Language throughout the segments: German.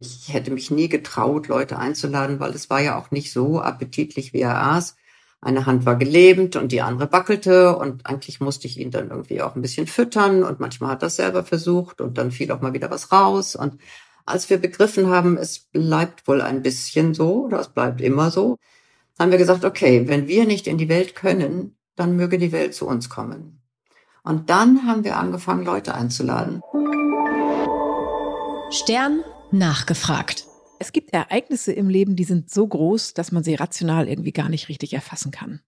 Ich hätte mich nie getraut, Leute einzuladen, weil es war ja auch nicht so appetitlich, wie er aß. Eine Hand war gelähmt und die andere wackelte und eigentlich musste ich ihn dann irgendwie auch ein bisschen füttern und manchmal hat er selber versucht und dann fiel auch mal wieder was raus und als wir begriffen haben, es bleibt wohl ein bisschen so oder es bleibt immer so, haben wir gesagt, okay, wenn wir nicht in die Welt können, dann möge die Welt zu uns kommen. Und dann haben wir angefangen, Leute einzuladen. Stern nachgefragt. Es gibt Ereignisse im Leben, die sind so groß, dass man sie rational irgendwie gar nicht richtig erfassen kann.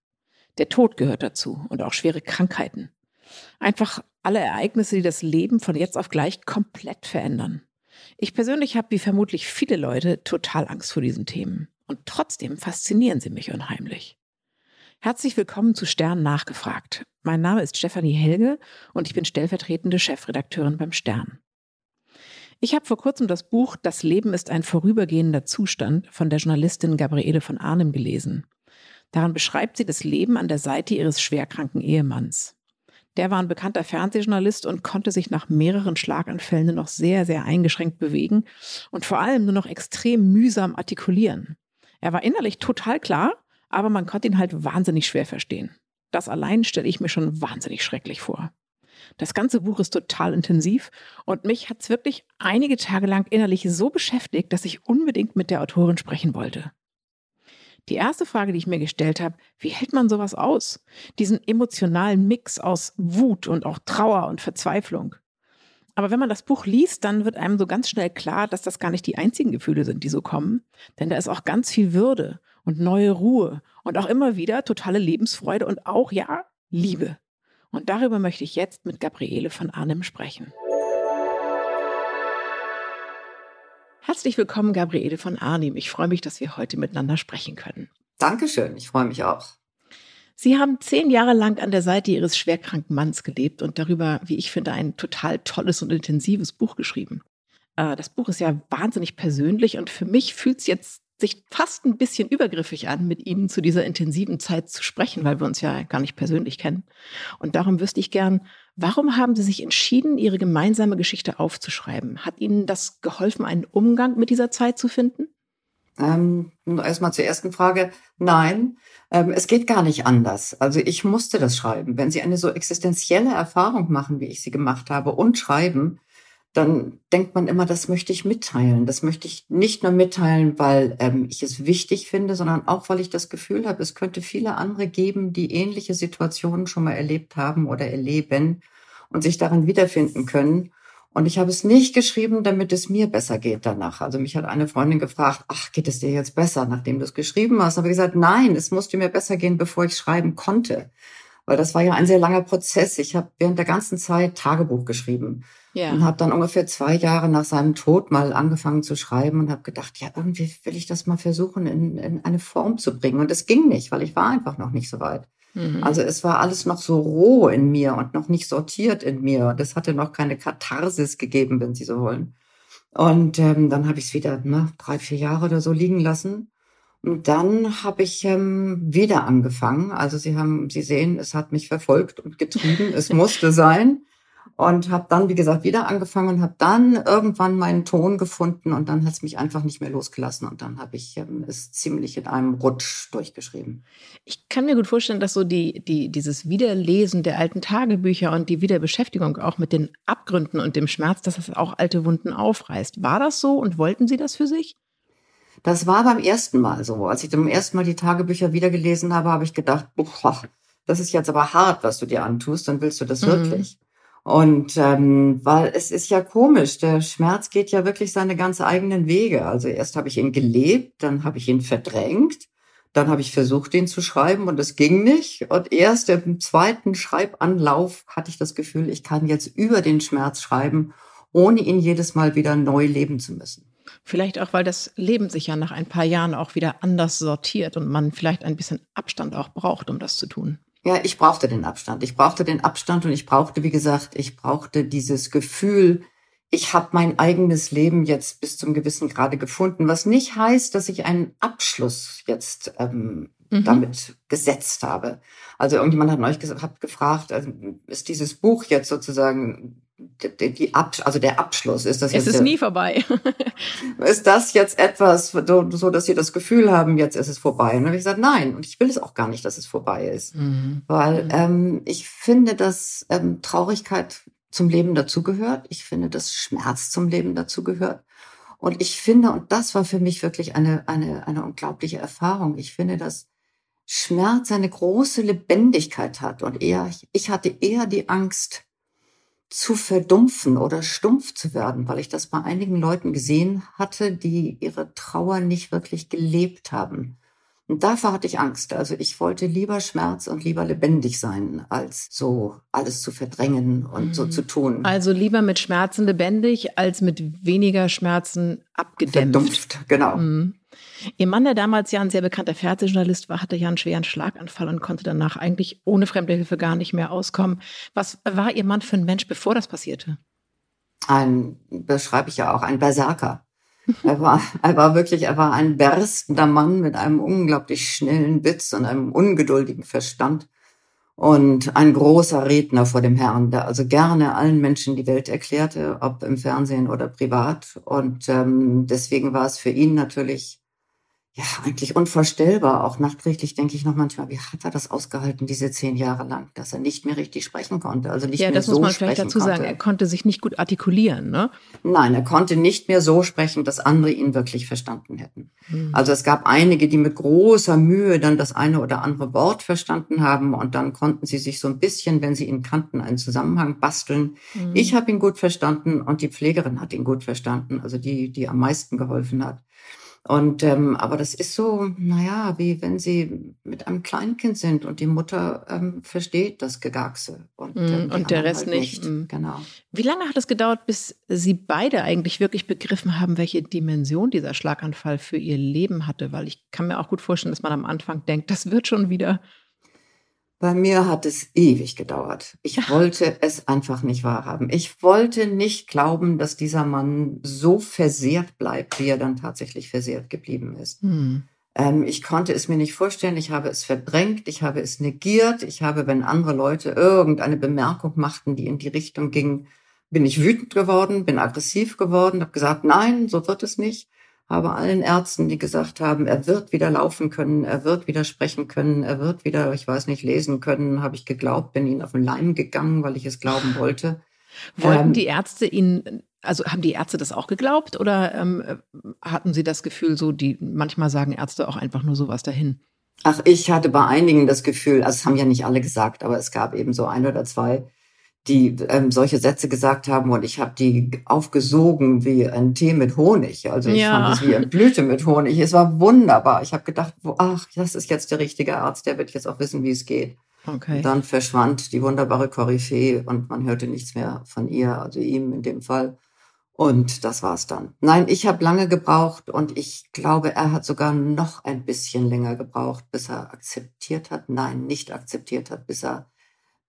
Der Tod gehört dazu und auch schwere Krankheiten. Einfach alle Ereignisse, die das Leben von jetzt auf gleich komplett verändern. Ich persönlich habe, wie vermutlich viele Leute, total Angst vor diesen Themen. Und trotzdem faszinieren sie mich unheimlich. Herzlich willkommen zu Stern nachgefragt. Mein Name ist Stefanie Helge und ich bin stellvertretende Chefredakteurin beim Stern. Ich habe vor kurzem das Buch Das Leben ist ein vorübergehender Zustand von der Journalistin Gabriele von Arnim gelesen. Daran beschreibt sie das Leben an der Seite ihres schwerkranken Ehemanns. Der war ein bekannter Fernsehjournalist und konnte sich nach mehreren Schlaganfällen nur noch sehr, sehr eingeschränkt bewegen und vor allem nur noch extrem mühsam artikulieren. Er war innerlich total klar, aber man konnte ihn halt wahnsinnig schwer verstehen. Das allein stelle ich mir schon wahnsinnig schrecklich vor. Das ganze Buch ist total intensiv und mich hat es wirklich einige Tage lang innerlich so beschäftigt, dass ich unbedingt mit der Autorin sprechen wollte. Die erste Frage, die ich mir gestellt habe, wie hält man sowas aus? Diesen emotionalen Mix aus Wut und auch Trauer und Verzweiflung. Aber wenn man das Buch liest, dann wird einem so ganz schnell klar, dass das gar nicht die einzigen Gefühle sind, die so kommen. Denn da ist auch ganz viel Würde und neue Ruhe und auch immer wieder totale Lebensfreude und auch, ja, Liebe. Und darüber möchte ich jetzt mit Gabriele von Arnim sprechen. Herzlich willkommen, Gabriele von Arnim. Ich freue mich, dass wir heute miteinander sprechen können. Dankeschön, ich freue mich auch. Sie haben zehn Jahre lang an der Seite Ihres schwerkranken Manns gelebt und darüber, wie ich finde, ein total tolles und intensives Buch geschrieben. Äh, das Buch ist ja wahnsinnig persönlich und für mich fühlt es jetzt sich fast ein bisschen übergriffig an, mit Ihnen zu dieser intensiven Zeit zu sprechen, weil wir uns ja gar nicht persönlich kennen. Und darum wüsste ich gern, warum haben Sie sich entschieden, Ihre gemeinsame Geschichte aufzuschreiben? Hat Ihnen das geholfen, einen Umgang mit dieser Zeit zu finden? Ähm, erstmal zur ersten Frage. Nein, ähm, es geht gar nicht anders. Also ich musste das schreiben. Wenn Sie eine so existenzielle Erfahrung machen, wie ich sie gemacht habe, und schreiben, dann denkt man immer, das möchte ich mitteilen. Das möchte ich nicht nur mitteilen, weil ähm, ich es wichtig finde, sondern auch, weil ich das Gefühl habe, es könnte viele andere geben, die ähnliche Situationen schon mal erlebt haben oder erleben und sich darin wiederfinden können. Und ich habe es nicht geschrieben, damit es mir besser geht danach. Also mich hat eine Freundin gefragt, ach, geht es dir jetzt besser, nachdem du es geschrieben hast? Aber ich gesagt, nein, es musste mir besser gehen, bevor ich schreiben konnte. Weil das war ja ein sehr langer Prozess. Ich habe während der ganzen Zeit Tagebuch geschrieben ja. Und habe dann ungefähr zwei Jahre nach seinem Tod mal angefangen zu schreiben und habe gedacht, ja, irgendwie will ich das mal versuchen, in, in eine Form zu bringen. Und es ging nicht, weil ich war einfach noch nicht so weit. Mhm. Also es war alles noch so roh in mir und noch nicht sortiert in mir. Und es hatte noch keine Katharsis gegeben, wenn Sie so wollen. Und ähm, dann habe ich es wieder ne, drei, vier Jahre oder so liegen lassen. Und dann habe ich ähm, wieder angefangen. Also Sie haben, Sie sehen, es hat mich verfolgt und getrieben. es musste sein und habe dann, wie gesagt, wieder angefangen und habe dann irgendwann meinen Ton gefunden und dann hat es mich einfach nicht mehr losgelassen und dann habe ich ähm, es ziemlich in einem Rutsch durchgeschrieben. Ich kann mir gut vorstellen, dass so die, die, dieses Wiederlesen der alten Tagebücher und die Wiederbeschäftigung auch mit den Abgründen und dem Schmerz, dass das auch alte Wunden aufreißt. War das so und wollten Sie das für sich? Das war beim ersten Mal so. Als ich zum ersten Mal die Tagebücher wiedergelesen habe, habe ich gedacht, boah, das ist jetzt aber hart, was du dir antust, dann willst du das mhm. wirklich. Und ähm, weil es ist ja komisch, der Schmerz geht ja wirklich seine ganz eigenen Wege. Also erst habe ich ihn gelebt, dann habe ich ihn verdrängt, dann habe ich versucht, ihn zu schreiben und es ging nicht. Und erst im zweiten Schreibanlauf hatte ich das Gefühl, ich kann jetzt über den Schmerz schreiben, ohne ihn jedes Mal wieder neu leben zu müssen. Vielleicht auch, weil das Leben sich ja nach ein paar Jahren auch wieder anders sortiert und man vielleicht ein bisschen Abstand auch braucht, um das zu tun. Ja, ich brauchte den Abstand. Ich brauchte den Abstand und ich brauchte, wie gesagt, ich brauchte dieses Gefühl, ich habe mein eigenes Leben jetzt bis zum gewissen Grade gefunden, was nicht heißt, dass ich einen Abschluss jetzt ähm, mhm. damit gesetzt habe. Also irgendjemand hat neulich gesagt, hat gefragt, also ist dieses Buch jetzt sozusagen die, die Ab also der Abschluss ist das es jetzt ist nie vorbei. ist das jetzt etwas, so, so, dass sie das Gefühl haben, jetzt ist es vorbei? Und dann habe ich gesagt, nein, und ich will es auch gar nicht, dass es vorbei ist. Mhm. Weil ähm, ich finde, dass ähm, Traurigkeit zum Leben dazugehört. Ich finde, dass Schmerz zum Leben dazugehört. Und ich finde, und das war für mich wirklich eine, eine, eine unglaubliche Erfahrung, ich finde, dass Schmerz eine große Lebendigkeit hat. Und eher, ich hatte eher die Angst, zu verdumpfen oder stumpf zu werden, weil ich das bei einigen Leuten gesehen hatte, die ihre Trauer nicht wirklich gelebt haben. Und davor hatte ich Angst. Also ich wollte lieber Schmerz und lieber lebendig sein, als so alles zu verdrängen und mhm. so zu tun. Also lieber mit Schmerzen lebendig, als mit weniger Schmerzen abgedämpft. Verdumpft, genau. Mhm. Ihr Mann, der damals ja ein sehr bekannter Fernsehjournalist war, hatte ja einen schweren Schlaganfall und konnte danach eigentlich ohne fremde Hilfe gar nicht mehr auskommen. Was war Ihr Mann für ein Mensch, bevor das passierte? Ein, beschreibe ich ja auch, ein Berserker. Er war, er war wirklich, er war ein berstender Mann mit einem unglaublich schnellen Witz und einem ungeduldigen Verstand und ein großer Redner vor dem Herrn, der also gerne allen Menschen die Welt erklärte, ob im Fernsehen oder privat. Und ähm, deswegen war es für ihn natürlich ja, eigentlich unvorstellbar. Auch nachträglich denke ich noch manchmal, wie hat er das ausgehalten, diese zehn Jahre lang, dass er nicht mehr richtig sprechen konnte. Also nicht ja, mehr das so muss man vielleicht dazu konnte. sagen. Er konnte sich nicht gut artikulieren, ne? Nein, er konnte nicht mehr so sprechen, dass andere ihn wirklich verstanden hätten. Mhm. Also es gab einige, die mit großer Mühe dann das eine oder andere Wort verstanden haben und dann konnten sie sich so ein bisschen, wenn sie ihn kannten, einen Zusammenhang basteln. Mhm. Ich habe ihn gut verstanden und die Pflegerin hat ihn gut verstanden, also die, die am meisten geholfen hat. Und ähm, aber das ist so, naja, wie wenn sie mit einem Kleinkind sind und die Mutter ähm, versteht das Gegackse und, ähm, mm, und der Rest halt nicht. nicht. Mm. Genau. Wie lange hat es gedauert, bis Sie beide eigentlich wirklich begriffen haben, welche Dimension dieser Schlaganfall für Ihr Leben hatte? Weil ich kann mir auch gut vorstellen, dass man am Anfang denkt, das wird schon wieder bei mir hat es ewig gedauert. Ich wollte es einfach nicht wahrhaben. Ich wollte nicht glauben, dass dieser Mann so versehrt bleibt, wie er dann tatsächlich versehrt geblieben ist. Hm. Ähm, ich konnte es mir nicht vorstellen. Ich habe es verdrängt. Ich habe es negiert. Ich habe, wenn andere Leute irgendeine Bemerkung machten, die in die Richtung ging, bin ich wütend geworden, bin aggressiv geworden, habe gesagt, nein, so wird es nicht habe allen Ärzten, die gesagt haben, er wird wieder laufen können, er wird wieder sprechen können, er wird wieder, ich weiß nicht, lesen können, habe ich geglaubt, bin ihnen auf den Leim gegangen, weil ich es glauben wollte. Wollten ähm, die Ärzte ihn, also haben die Ärzte das auch geglaubt oder ähm, hatten sie das Gefühl, so die, manchmal sagen Ärzte auch einfach nur sowas dahin? Ach, ich hatte bei einigen das Gefühl, also es haben ja nicht alle gesagt, aber es gab eben so ein oder zwei, die ähm, solche Sätze gesagt haben und ich habe die aufgesogen wie ein Tee mit Honig. Also ich ja. fand es wie eine Blüte mit Honig. Es war wunderbar. Ich habe gedacht, wo, ach, das ist jetzt der richtige Arzt, der wird jetzt auch wissen, wie es geht. Okay. Und dann verschwand die wunderbare Koryphäe und man hörte nichts mehr von ihr, also ihm in dem Fall. Und das war's dann. Nein, ich habe lange gebraucht und ich glaube, er hat sogar noch ein bisschen länger gebraucht, bis er akzeptiert hat. Nein, nicht akzeptiert hat, bis er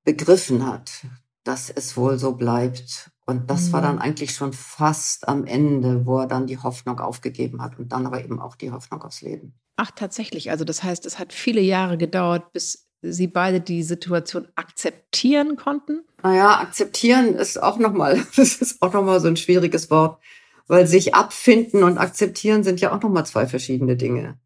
begriffen hat, dass es wohl so bleibt. Und das mhm. war dann mhm. eigentlich schon fast am Ende, wo er dann die Hoffnung aufgegeben hat und dann aber eben auch die Hoffnung aufs Leben. Ach, tatsächlich. Also das heißt, es hat viele Jahre gedauert, bis Sie beide die Situation akzeptieren konnten? Naja, akzeptieren ist auch nochmal, das ist auch nochmal so ein schwieriges Wort, weil sich abfinden und akzeptieren sind ja auch nochmal zwei verschiedene Dinge.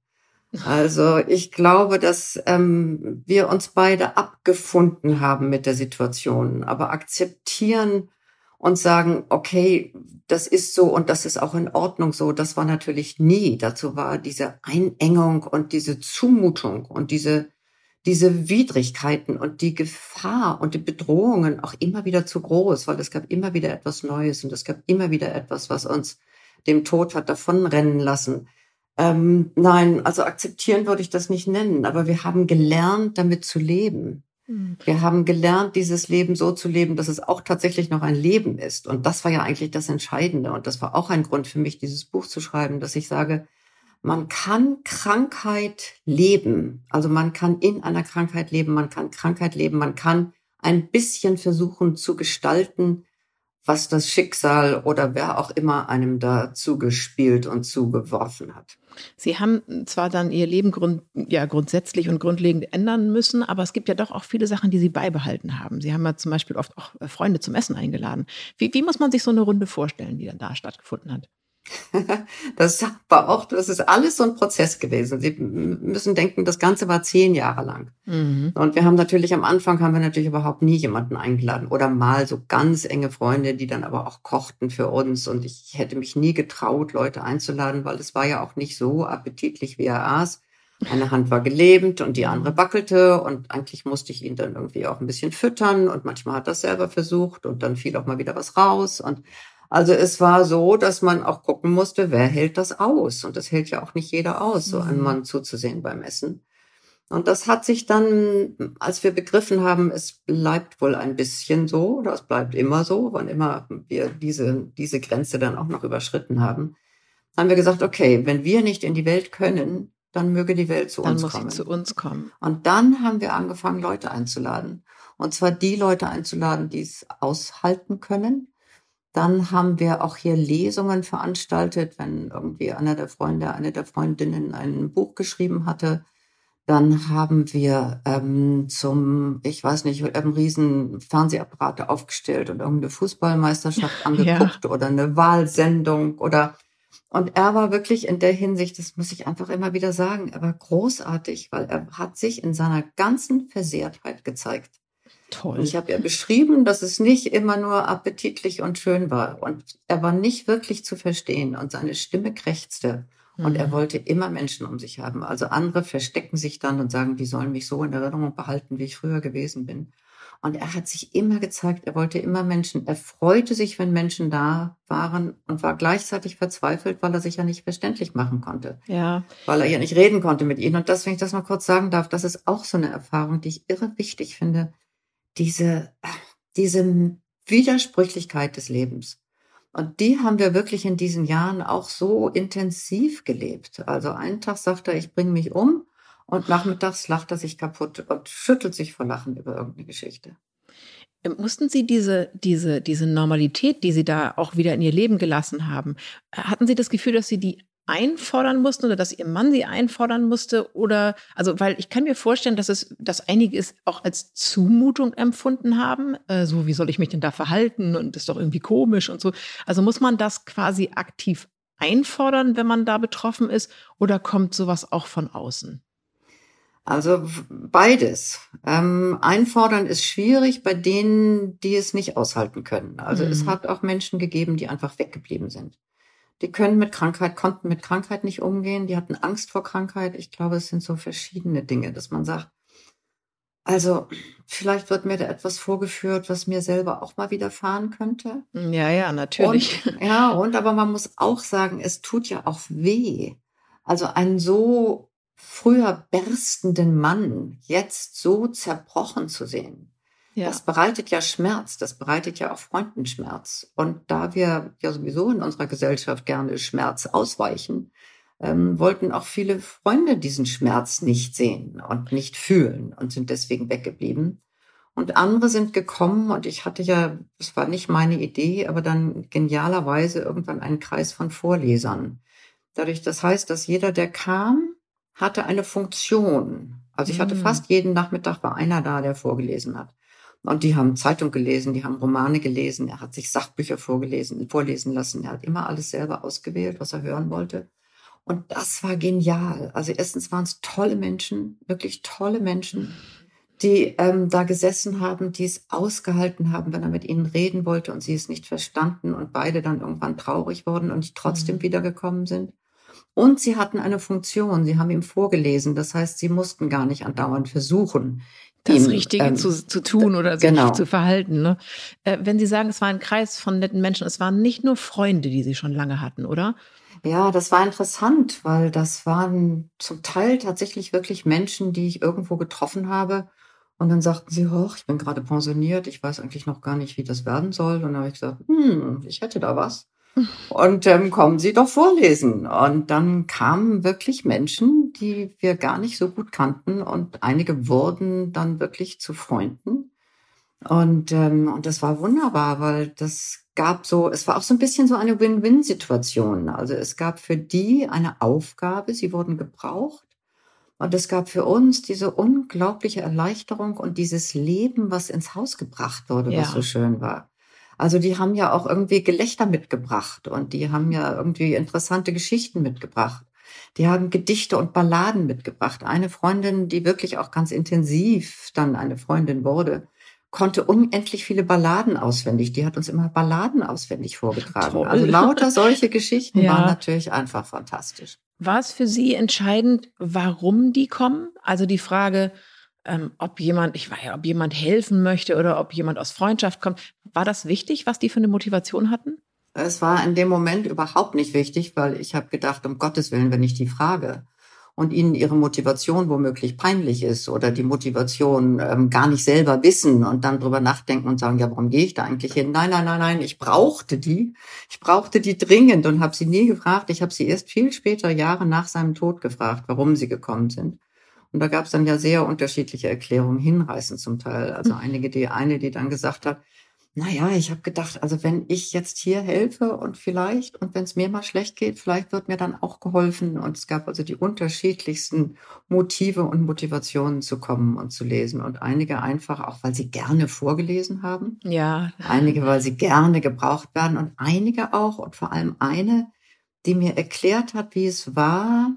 Also ich glaube, dass ähm, wir uns beide abgefunden haben mit der Situation, aber akzeptieren und sagen, okay, das ist so und das ist auch in Ordnung so, das war natürlich nie. Dazu war diese Einengung und diese Zumutung und diese, diese Widrigkeiten und die Gefahr und die Bedrohungen auch immer wieder zu groß, weil es gab immer wieder etwas Neues und es gab immer wieder etwas, was uns dem Tod hat davonrennen lassen. Ähm, nein, also akzeptieren würde ich das nicht nennen, aber wir haben gelernt, damit zu leben. Mhm. Wir haben gelernt, dieses Leben so zu leben, dass es auch tatsächlich noch ein Leben ist. Und das war ja eigentlich das Entscheidende. Und das war auch ein Grund für mich, dieses Buch zu schreiben, dass ich sage, man kann Krankheit leben. Also man kann in einer Krankheit leben, man kann Krankheit leben, man kann ein bisschen versuchen zu gestalten, was das Schicksal oder wer auch immer einem da zugespielt und zugeworfen hat. Sie haben zwar dann Ihr Leben grund, ja, grundsätzlich und grundlegend ändern müssen, aber es gibt ja doch auch viele Sachen, die Sie beibehalten haben. Sie haben ja zum Beispiel oft auch Freunde zum Essen eingeladen. Wie, wie muss man sich so eine Runde vorstellen, die dann da stattgefunden hat? Das war auch, das ist alles so ein Prozess gewesen. Sie müssen denken, das Ganze war zehn Jahre lang. Mhm. Und wir haben natürlich am Anfang haben wir natürlich überhaupt nie jemanden eingeladen oder mal so ganz enge Freunde, die dann aber auch kochten für uns. Und ich hätte mich nie getraut, Leute einzuladen, weil es war ja auch nicht so appetitlich, wie er aß. Eine Hand war gelähmt und die andere wackelte und eigentlich musste ich ihn dann irgendwie auch ein bisschen füttern und manchmal hat er es selber versucht und dann fiel auch mal wieder was raus und also es war so, dass man auch gucken musste, wer hält das aus? Und das hält ja auch nicht jeder aus, so einem mhm. Mann zuzusehen beim Essen. Und das hat sich dann, als wir begriffen haben, es bleibt wohl ein bisschen so, oder es bleibt immer so, wann immer wir diese, diese Grenze dann auch noch überschritten haben, haben wir gesagt, okay, wenn wir nicht in die Welt können, dann möge die Welt zu dann uns muss kommen. Sie zu uns kommen. Und dann haben wir angefangen, Leute einzuladen. Und zwar die Leute einzuladen, die es aushalten können, dann haben wir auch hier Lesungen veranstaltet, wenn irgendwie einer der Freunde, eine der Freundinnen ein Buch geschrieben hatte. Dann haben wir ähm, zum, ich weiß nicht, ähm, riesen Fernsehapparate aufgestellt und irgendeine Fußballmeisterschaft angeguckt ja. oder eine Wahlsendung oder und er war wirklich in der Hinsicht, das muss ich einfach immer wieder sagen, er war großartig, weil er hat sich in seiner ganzen Versehrtheit gezeigt. Toll. Ich habe ja beschrieben, dass es nicht immer nur appetitlich und schön war. Und er war nicht wirklich zu verstehen und seine Stimme krächzte. Und mhm. er wollte immer Menschen um sich haben. Also andere verstecken sich dann und sagen, die sollen mich so in Erinnerung behalten, wie ich früher gewesen bin. Und er hat sich immer gezeigt, er wollte immer Menschen, er freute sich, wenn Menschen da waren und war gleichzeitig verzweifelt, weil er sich ja nicht verständlich machen konnte. Ja. Weil er ja nicht reden konnte mit ihnen. Und das, wenn ich das mal kurz sagen darf, das ist auch so eine Erfahrung, die ich irre wichtig finde diese, diese Widersprüchlichkeit des Lebens. Und die haben wir wirklich in diesen Jahren auch so intensiv gelebt. Also einen Tag sagt er, ich bringe mich um und nachmittags lacht er sich kaputt und schüttelt sich vor Lachen über irgendeine Geschichte. Mussten Sie diese, diese, diese Normalität, die Sie da auch wieder in Ihr Leben gelassen haben, hatten Sie das Gefühl, dass Sie die einfordern mussten oder dass ihr Mann sie einfordern musste oder also weil ich kann mir vorstellen, dass es dass einige es auch als Zumutung empfunden haben, äh, so wie soll ich mich denn da verhalten und das ist doch irgendwie komisch und so. Also muss man das quasi aktiv einfordern, wenn man da betroffen ist oder kommt sowas auch von außen? Also beides. Ähm, einfordern ist schwierig bei denen, die es nicht aushalten können. Also mhm. es hat auch Menschen gegeben, die einfach weggeblieben sind. Die können mit Krankheit, konnten mit Krankheit nicht umgehen. Die hatten Angst vor Krankheit. Ich glaube, es sind so verschiedene Dinge, dass man sagt, also vielleicht wird mir da etwas vorgeführt, was mir selber auch mal widerfahren könnte. Ja, ja, natürlich. Und, ja, und aber man muss auch sagen, es tut ja auch weh. Also einen so früher berstenden Mann jetzt so zerbrochen zu sehen. Ja. Das bereitet ja Schmerz, das bereitet ja auch Freunden Schmerz. Und da wir ja sowieso in unserer Gesellschaft gerne Schmerz ausweichen, ähm, wollten auch viele Freunde diesen Schmerz nicht sehen und nicht fühlen und sind deswegen weggeblieben. Und andere sind gekommen und ich hatte ja, das war nicht meine Idee, aber dann genialerweise irgendwann einen Kreis von Vorlesern. Dadurch, das heißt, dass jeder, der kam, hatte eine Funktion. Also ich hatte mm. fast jeden Nachmittag war einer da, der vorgelesen hat. Und die haben Zeitung gelesen, die haben Romane gelesen, er hat sich Sachbücher vorgelesen, vorlesen lassen. Er hat immer alles selber ausgewählt, was er hören wollte. Und das war genial. Also erstens waren es tolle Menschen, wirklich tolle Menschen, die ähm, da gesessen haben, die es ausgehalten haben, wenn er mit ihnen reden wollte und sie es nicht verstanden und beide dann irgendwann traurig wurden und trotzdem mhm. wiedergekommen sind. Und sie hatten eine Funktion, sie haben ihm vorgelesen. Das heißt, sie mussten gar nicht andauernd versuchen, das ihm, Richtige ähm, zu, zu tun oder sich genau. zu verhalten. Ne? Äh, wenn Sie sagen, es war ein Kreis von netten Menschen, es waren nicht nur Freunde, die Sie schon lange hatten, oder? Ja, das war interessant, weil das waren zum Teil tatsächlich wirklich Menschen, die ich irgendwo getroffen habe. Und dann sagten sie, hoch, ich bin gerade pensioniert, ich weiß eigentlich noch gar nicht, wie das werden soll. Und dann habe ich gesagt, hm, ich hätte da was. Und ähm, kommen Sie doch vorlesen. Und dann kamen wirklich Menschen, die wir gar nicht so gut kannten. Und einige wurden dann wirklich zu Freunden. Und, ähm, und das war wunderbar, weil das gab so, es war auch so ein bisschen so eine Win-Win-Situation. Also es gab für die eine Aufgabe, sie wurden gebraucht. Und es gab für uns diese unglaubliche Erleichterung und dieses Leben, was ins Haus gebracht wurde, Ja. was so schön war. Also die haben ja auch irgendwie Gelächter mitgebracht und die haben ja irgendwie interessante Geschichten mitgebracht. Die haben Gedichte und Balladen mitgebracht. Eine Freundin, die wirklich auch ganz intensiv dann eine Freundin wurde, konnte unendlich viele Balladen auswendig. Die hat uns immer Balladen auswendig vorgetragen. Toll. Also lauter solche Geschichten Ja. waren natürlich einfach fantastisch. War es für Sie entscheidend, warum die kommen? Also die Frage, ähm, ob jemand, ich weiß ja, ob jemand helfen möchte oder ob jemand aus Freundschaft kommt. War das wichtig, was die für eine Motivation hatten? Es war in dem Moment überhaupt nicht wichtig, weil ich habe gedacht, um Gottes Willen, wenn ich die frage und ihnen ihre Motivation womöglich peinlich ist oder die Motivation ähm, gar nicht selber wissen und dann drüber nachdenken und sagen, ja, warum gehe ich da eigentlich hin? Nein, nein, nein, nein, ich brauchte die. Ich brauchte die dringend und habe sie nie gefragt. Ich habe sie erst viel später, Jahre nach seinem Tod gefragt, warum sie gekommen sind. Und da gab es dann ja sehr unterschiedliche Erklärungen, hinreißend zum Teil. Also einige, die eine, die dann gesagt hat, naja, ich habe gedacht, also wenn ich jetzt hier helfe und vielleicht, und wenn es mir mal schlecht geht, vielleicht wird mir dann auch geholfen. Und es gab also die unterschiedlichsten Motive und Motivationen zu kommen und zu lesen. Und einige einfach auch, weil sie gerne vorgelesen haben. Ja. Einige, weil sie gerne gebraucht werden. Und einige auch, und vor allem eine, die mir erklärt hat, wie es war,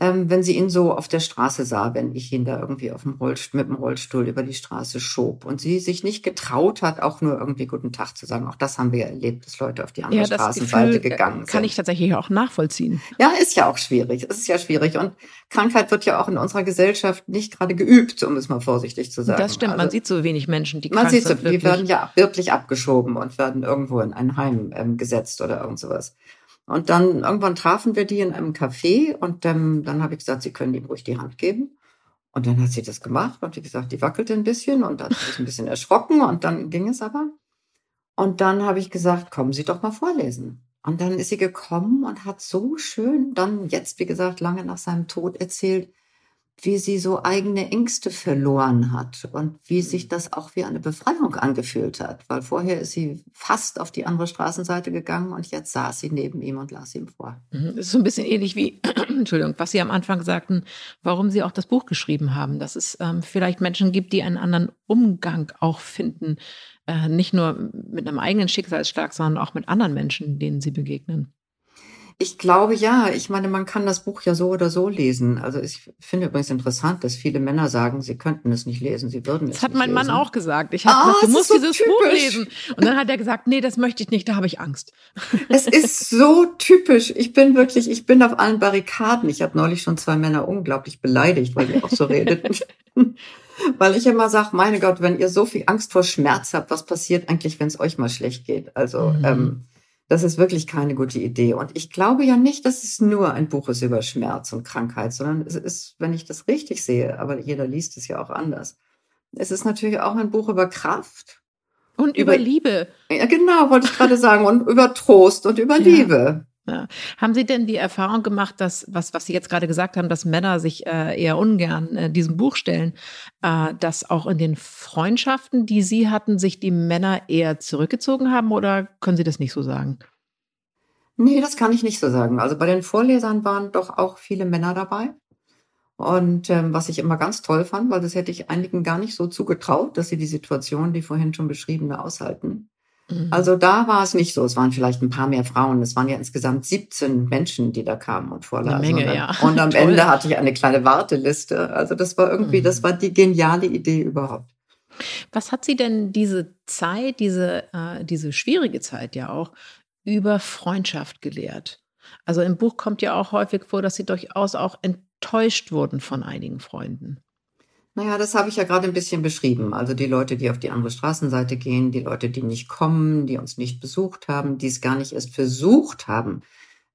ähm, wenn sie ihn so auf der Straße sah, wenn ich ihn da irgendwie auf dem Rollstuhl, mit dem Rollstuhl über die Straße schob und sie sich nicht getraut hat, auch nur irgendwie guten Tag zu sagen. Auch das haben wir ja erlebt, dass Leute auf die andere Ja, Straßenseite Gefühl gegangen äh, kann sind. ich tatsächlich auch nachvollziehen. ja, ist ja auch schwierig. Es ist ja schwierig. Und Krankheit wird ja auch in unserer Gesellschaft nicht gerade geübt, um es mal vorsichtig zu sagen. Das stimmt, man Also- sieht so wenig Menschen, die man krank sieht, so, sind. die werden ja wirklich abgeschoben und werden irgendwo in ein Heim ähm, gesetzt oder irgend sowas. Und dann irgendwann trafen wir die in einem Café und ähm, dann habe ich gesagt, sie können ihm ruhig die Hand geben. Und dann hat sie das gemacht und wie gesagt, die wackelte ein bisschen und dann ist ein bisschen erschrocken und dann ging es aber. Und dann habe ich gesagt, kommen Sie doch mal vorlesen. Und dann ist sie gekommen und hat so schön dann jetzt, wie gesagt, lange nach seinem Tod erzählt, wie sie so eigene Ängste verloren hat und wie sich das auch wie eine Befreiung angefühlt hat. Weil vorher ist sie fast auf die andere Straßenseite gegangen und jetzt saß sie neben ihm und las ihm vor. Mhm. Das ist so ein bisschen ähnlich wie, Entschuldigung, was Sie am Anfang sagten, warum Sie auch das Buch geschrieben haben, dass es ähm, vielleicht Menschen gibt, die einen anderen Umgang auch finden, äh, nicht nur mit einem eigenen Schicksalsschlag, sondern auch mit anderen Menschen, denen sie begegnen. Ich glaube ja, ich meine, man kann das Buch ja so oder so lesen. Also ich finde übrigens interessant, dass viele Männer sagen, sie könnten es nicht lesen, sie würden es Das hat nicht mein Mann lesen. auch gesagt. Ich habe Ah, gesagt, du musst so dieses Buch typisch. lesen. Und dann hat er gesagt, nee, das möchte ich nicht, da habe ich Angst. Es ist so typisch. Ich bin wirklich, ich bin auf allen Barrikaden. Ich habe neulich schon zwei Männer unglaublich beleidigt, weil die auch so redeten. weil ich immer sage, meine Gott, wenn ihr so viel Angst vor Schmerz habt, was passiert eigentlich, wenn es euch mal schlecht geht? Also Mhm. ähm, das ist wirklich keine gute Idee. Und ich glaube ja nicht, dass es nur ein Buch ist über Schmerz und Krankheit, sondern es ist, wenn ich das richtig sehe, aber jeder liest es ja auch anders. Es ist natürlich auch ein Buch über Kraft. Und über, Über- Liebe. Ja, genau, wollte ich gerade sagen. Und über Trost und über Ja. Liebe. Ja. Haben Sie denn die Erfahrung gemacht, dass, was, was Sie jetzt gerade gesagt haben, dass Männer sich äh, eher ungern äh, diesem Buch stellen, äh, dass auch in den Freundschaften, die Sie hatten, sich die Männer eher zurückgezogen haben oder können Sie das nicht so sagen? Nee, das kann ich nicht so sagen. Also bei den Vorlesern waren doch auch viele Männer dabei. Und ähm, was ich immer ganz toll fand, weil das hätte ich einigen gar nicht so zugetraut, dass sie die Situation, die vorhin schon beschriebene, aushalten. Mhm. Also da war es nicht so. Es waren vielleicht ein paar mehr Frauen. Es waren ja insgesamt 17 Menschen, die da kamen und vorlasen. Menge, und, dann, ja. und am. Ende hatte ich eine kleine Warteliste. Also das war irgendwie, Mhm. das war die geniale Idee überhaupt. Was hat Sie denn diese Zeit, diese, äh, diese schwierige Zeit ja auch, über Freundschaft gelehrt? Also im Buch kommt ja auch häufig vor, dass Sie durchaus auch enttäuscht wurden von einigen Freunden. Naja, das habe ich ja gerade ein bisschen beschrieben. Also die Leute, die auf die andere Straßenseite gehen, die Leute, die nicht kommen, die uns nicht besucht haben, die es gar nicht erst versucht haben,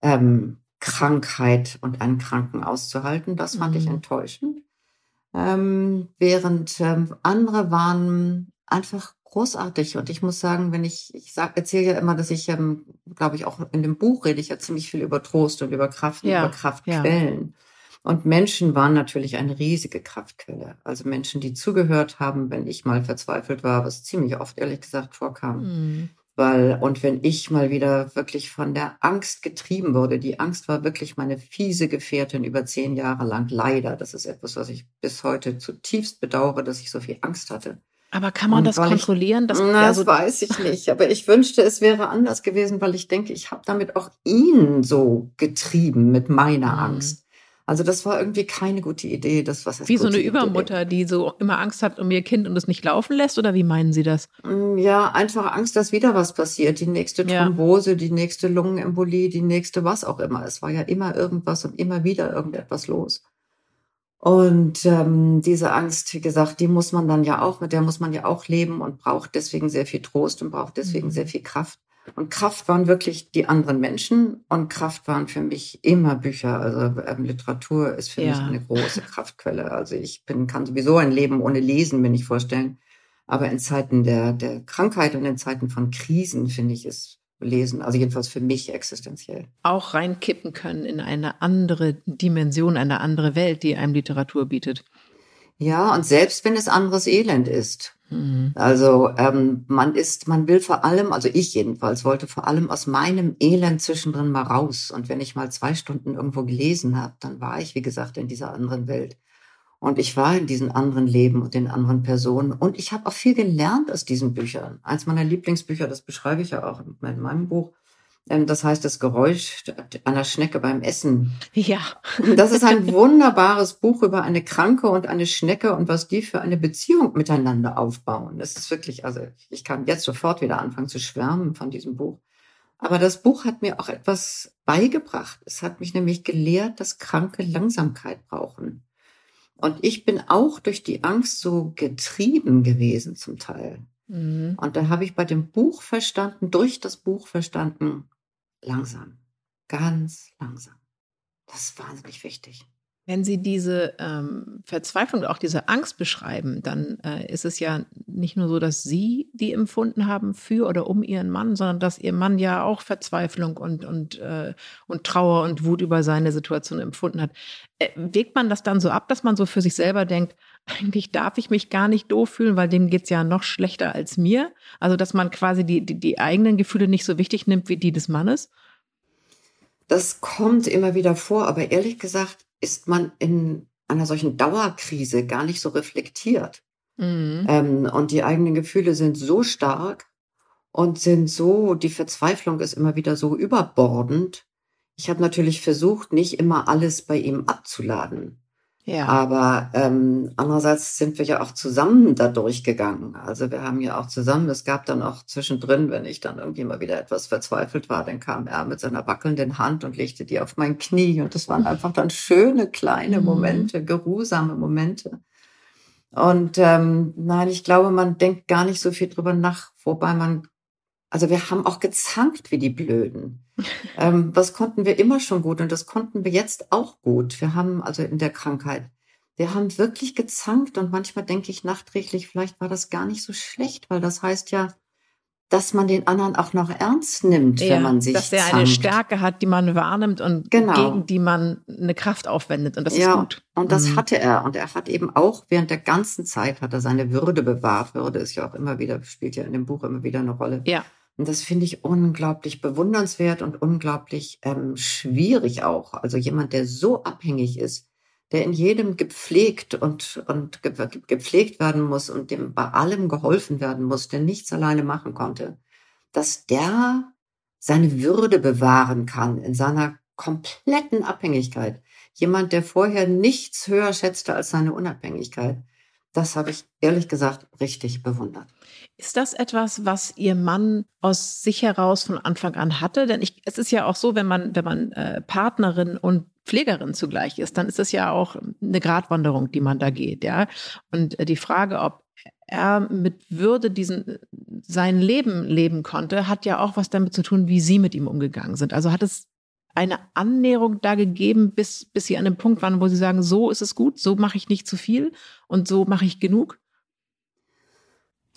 ähm, Krankheit und einen Kranken auszuhalten. Das fand ich Mhm. enttäuschend. Ähm, während ähm, andere waren einfach großartig. Und ich muss sagen, wenn ich, ich erzähle ja immer, dass ich, ähm, glaube ich, auch in dem Buch rede ich ja ziemlich viel über Trost und über Kraft und Ja, über ja. Und Menschen waren natürlich eine riesige Kraftquelle. Also Menschen, die zugehört haben, wenn ich mal verzweifelt war, was ziemlich oft ehrlich gesagt vorkam. Mhm. Weil, und wenn ich mal wieder wirklich von der Angst getrieben wurde, die Angst war wirklich meine fiese Gefährtin über zehn Jahre lang, leider. Das ist etwas, was ich bis heute zutiefst bedauere, dass ich so viel Angst hatte. Aber kann man und das kontrollieren? Ich, das, na, das weiß ich nicht. Aber ich wünschte, es wäre anders gewesen, weil ich denke, ich habe damit auch ihn so getrieben mit meiner mhm. Angst. Also das war irgendwie keine gute Idee. Das was Wie so eine Übermutter, Idee. die so immer Angst hat um ihr Kind und es nicht laufen lässt, oder wie meinen Sie das? Mm, ja, einfach Angst, dass wieder was passiert. Die nächste Thrombose, ja. die nächste Lungenembolie, die nächste was auch immer. Es war ja immer irgendwas und immer wieder irgendetwas los. Und ähm, diese Angst, wie gesagt, die muss man dann ja auch, mit der muss man ja auch leben und braucht deswegen sehr viel Trost und braucht deswegen mhm. sehr viel Kraft. Und Kraft waren wirklich die anderen Menschen und Kraft waren für mich immer Bücher. Also ähm, Literatur ist für ja. mich eine große Kraftquelle. Also ich bin, kann sowieso ein Leben ohne Lesen mir nicht vorstellen. Aber in Zeiten der, der Krankheit und in Zeiten von Krisen finde ich es Lesen, also jedenfalls für mich existenziell. Auch reinkippen können in eine andere Dimension, eine andere Welt, die einem Literatur bietet. Ja, und selbst wenn es anderes Elend ist. Mhm. Also ähm, man ist, man will vor allem, also ich jedenfalls wollte vor allem aus meinem Elend zwischendrin mal raus. Und wenn ich mal zwei Stunden irgendwo gelesen habe, dann war ich, wie gesagt, in dieser anderen Welt. Und ich war in diesen anderen Leben und den anderen Personen. Und ich habe auch viel gelernt aus diesen Büchern. Eins meiner Lieblingsbücher, das beschreibe ich ja auch in meinem Buch, das heißt das Geräusch einer Schnecke beim Essen. Ja. Das ist ein wunderbares Buch über eine Kranke und eine Schnecke und was die für eine Beziehung miteinander aufbauen. Das ist wirklich, also ich kann jetzt sofort wieder anfangen zu schwärmen von diesem Buch. Aber das Buch hat mir auch etwas beigebracht. Es hat mich nämlich gelehrt, dass Kranke Langsamkeit brauchen. Und ich bin auch durch die Angst so getrieben gewesen zum Teil. Mhm. Und da habe ich bei dem Buch verstanden, durch das Buch verstanden, langsam, ganz langsam. Das ist wahnsinnig wichtig. Wenn Sie diese ähm, Verzweiflung, auch diese Angst beschreiben, dann äh, ist es ja nicht nur so, dass Sie die empfunden haben für oder um Ihren Mann, sondern dass Ihr Mann ja auch Verzweiflung und, und, äh, und Trauer und Wut über seine Situation empfunden hat. Äh, wägt man das dann so ab, dass man so für sich selber denkt, eigentlich darf ich mich gar nicht doof fühlen, weil dem geht's ja noch schlechter als mir? Also, dass man quasi die, die, die eigenen Gefühle nicht so wichtig nimmt wie die des Mannes? Das kommt immer wieder vor, aber ehrlich gesagt ist man in einer solchen Dauerkrise gar nicht so reflektiert. Mhm. Ähm, und die eigenen Gefühle sind so stark und sind so, die Verzweiflung ist immer wieder so überbordend. Ich habe natürlich versucht, nicht immer alles bei ihm abzuladen. Ja. Aber ähm, andererseits sind wir ja auch zusammen da durchgegangen. Also wir haben ja auch zusammen, es gab dann auch zwischendrin, wenn ich dann irgendwie mal wieder etwas verzweifelt war, dann kam er mit seiner wackelnden Hand und legte die auf mein Knie. Und das waren einfach dann schöne kleine mhm. Momente, geruhsame Momente. Und ähm, nein, ich glaube, man denkt gar nicht so viel drüber nach, wobei man also wir haben auch gezankt wie die Blöden. ähm, was konnten wir immer schon gut und das konnten wir jetzt auch gut. Wir haben also in der Krankheit, wir haben wirklich gezankt und manchmal denke ich nachträglich, vielleicht war das gar nicht so schlecht, weil das heißt ja, dass man den anderen auch noch ernst nimmt, ja, wenn man sich Dass er zankt. eine Stärke hat, die man wahrnimmt und genau. gegen die man eine Kraft aufwendet. Und das ja, ist gut. Und das mhm. hatte er. Und er hat eben auch während der ganzen Zeit hat er seine Würde bewahrt. Würde ist ja auch immer wieder, spielt ja in dem Buch immer wieder eine Rolle. Ja. Und das finde ich unglaublich bewundernswert und unglaublich ähm, schwierig auch. Also jemand, der so abhängig ist, der in jedem gepflegt und, und gepflegt werden muss und dem bei allem geholfen werden muss, der nichts alleine machen konnte, dass der seine Würde bewahren kann in seiner kompletten Abhängigkeit. Jemand, der vorher nichts höher schätzte als seine Unabhängigkeit. Das habe ich ehrlich gesagt richtig bewundert. Ist das etwas, was Ihr Mann aus sich heraus von Anfang an hatte? Denn ich, es ist ja auch so, wenn man, wenn man äh, Partnerin und Pflegerin zugleich ist, dann ist es ja auch eine Gratwanderung, die man da geht, ja. Und äh, die Frage, ob er mit Würde diesen sein Leben leben konnte, hat ja auch was damit zu tun, wie Sie mit ihm umgegangen sind. Also hat es eine Annäherung da gegeben, bis, bis Sie an dem Punkt waren, wo Sie sagen, so ist es gut, so mache ich nicht zu viel und so mache ich genug?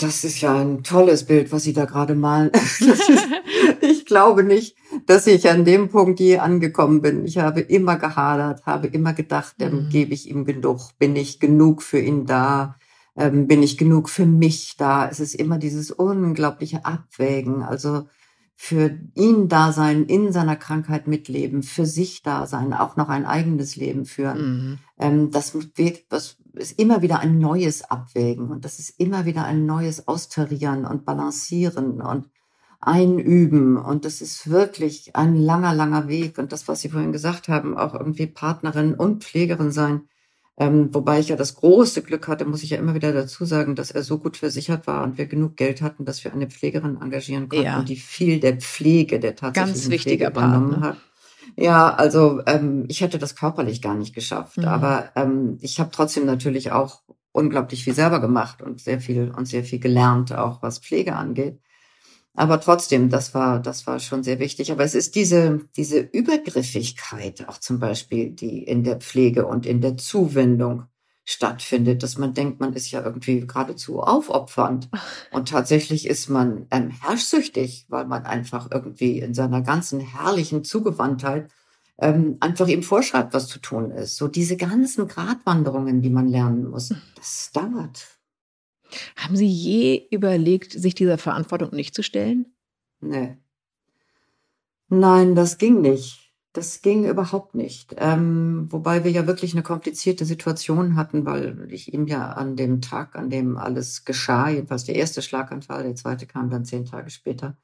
Das ist ja ein tolles Bild, was Sie da gerade malen. Ist, ich glaube nicht, dass ich an dem Punkt je angekommen bin. Ich habe immer gehadert, habe immer gedacht, ähm, gebe ich ihm genug, bin ich genug für ihn da, ähm, bin ich genug für mich da. Es ist immer dieses unglaubliche Abwägen. Also für ihn da sein, in seiner Krankheit mitleben, für sich da sein, auch noch ein eigenes Leben führen. Mhm. Ähm, das, das ist immer wieder ein neues Abwägen und das ist immer wieder ein neues Austarieren und Balancieren und Einüben. Und das ist wirklich ein langer, langer Weg. Und das, was Sie vorhin gesagt haben, auch irgendwie Partnerin und Pflegerin sein, ähm, wobei ich ja das große Glück hatte, muss ich ja immer wieder dazu sagen, dass er so gut versichert war und wir genug Geld hatten, dass wir eine Pflegerin engagieren konnten, ja. die viel der Pflege, der tatsächlichen Ganz Pflege übernommen Part, ne? hat. Ja, also ähm, ich hätte das körperlich gar nicht geschafft, mhm. aber ähm, ich habe trotzdem natürlich auch unglaublich viel selber gemacht und sehr viel und sehr viel gelernt, auch was Pflege angeht. Aber trotzdem, das war, das war schon sehr wichtig. Aber es ist diese, diese Übergriffigkeit auch zum Beispiel, die in der Pflege und in der Zuwendung stattfindet, dass man denkt, man ist ja irgendwie geradezu aufopfernd. Und tatsächlich ist man ähm, herrschsüchtig, weil man einfach irgendwie in seiner ganzen herrlichen Zugewandtheit ähm, einfach ihm vorschreibt, was zu tun ist. So diese ganzen Gratwanderungen, die man lernen muss, das dauert. Haben Sie je überlegt, sich dieser Verantwortung nicht zu stellen? Nee. Nein, das ging nicht. Das ging überhaupt nicht. Ähm, wobei wir ja wirklich eine komplizierte Situation hatten, weil ich ihm ja an dem Tag, an dem alles geschah, jedenfalls der erste Schlaganfall, der zweite kam dann zehn Tage später,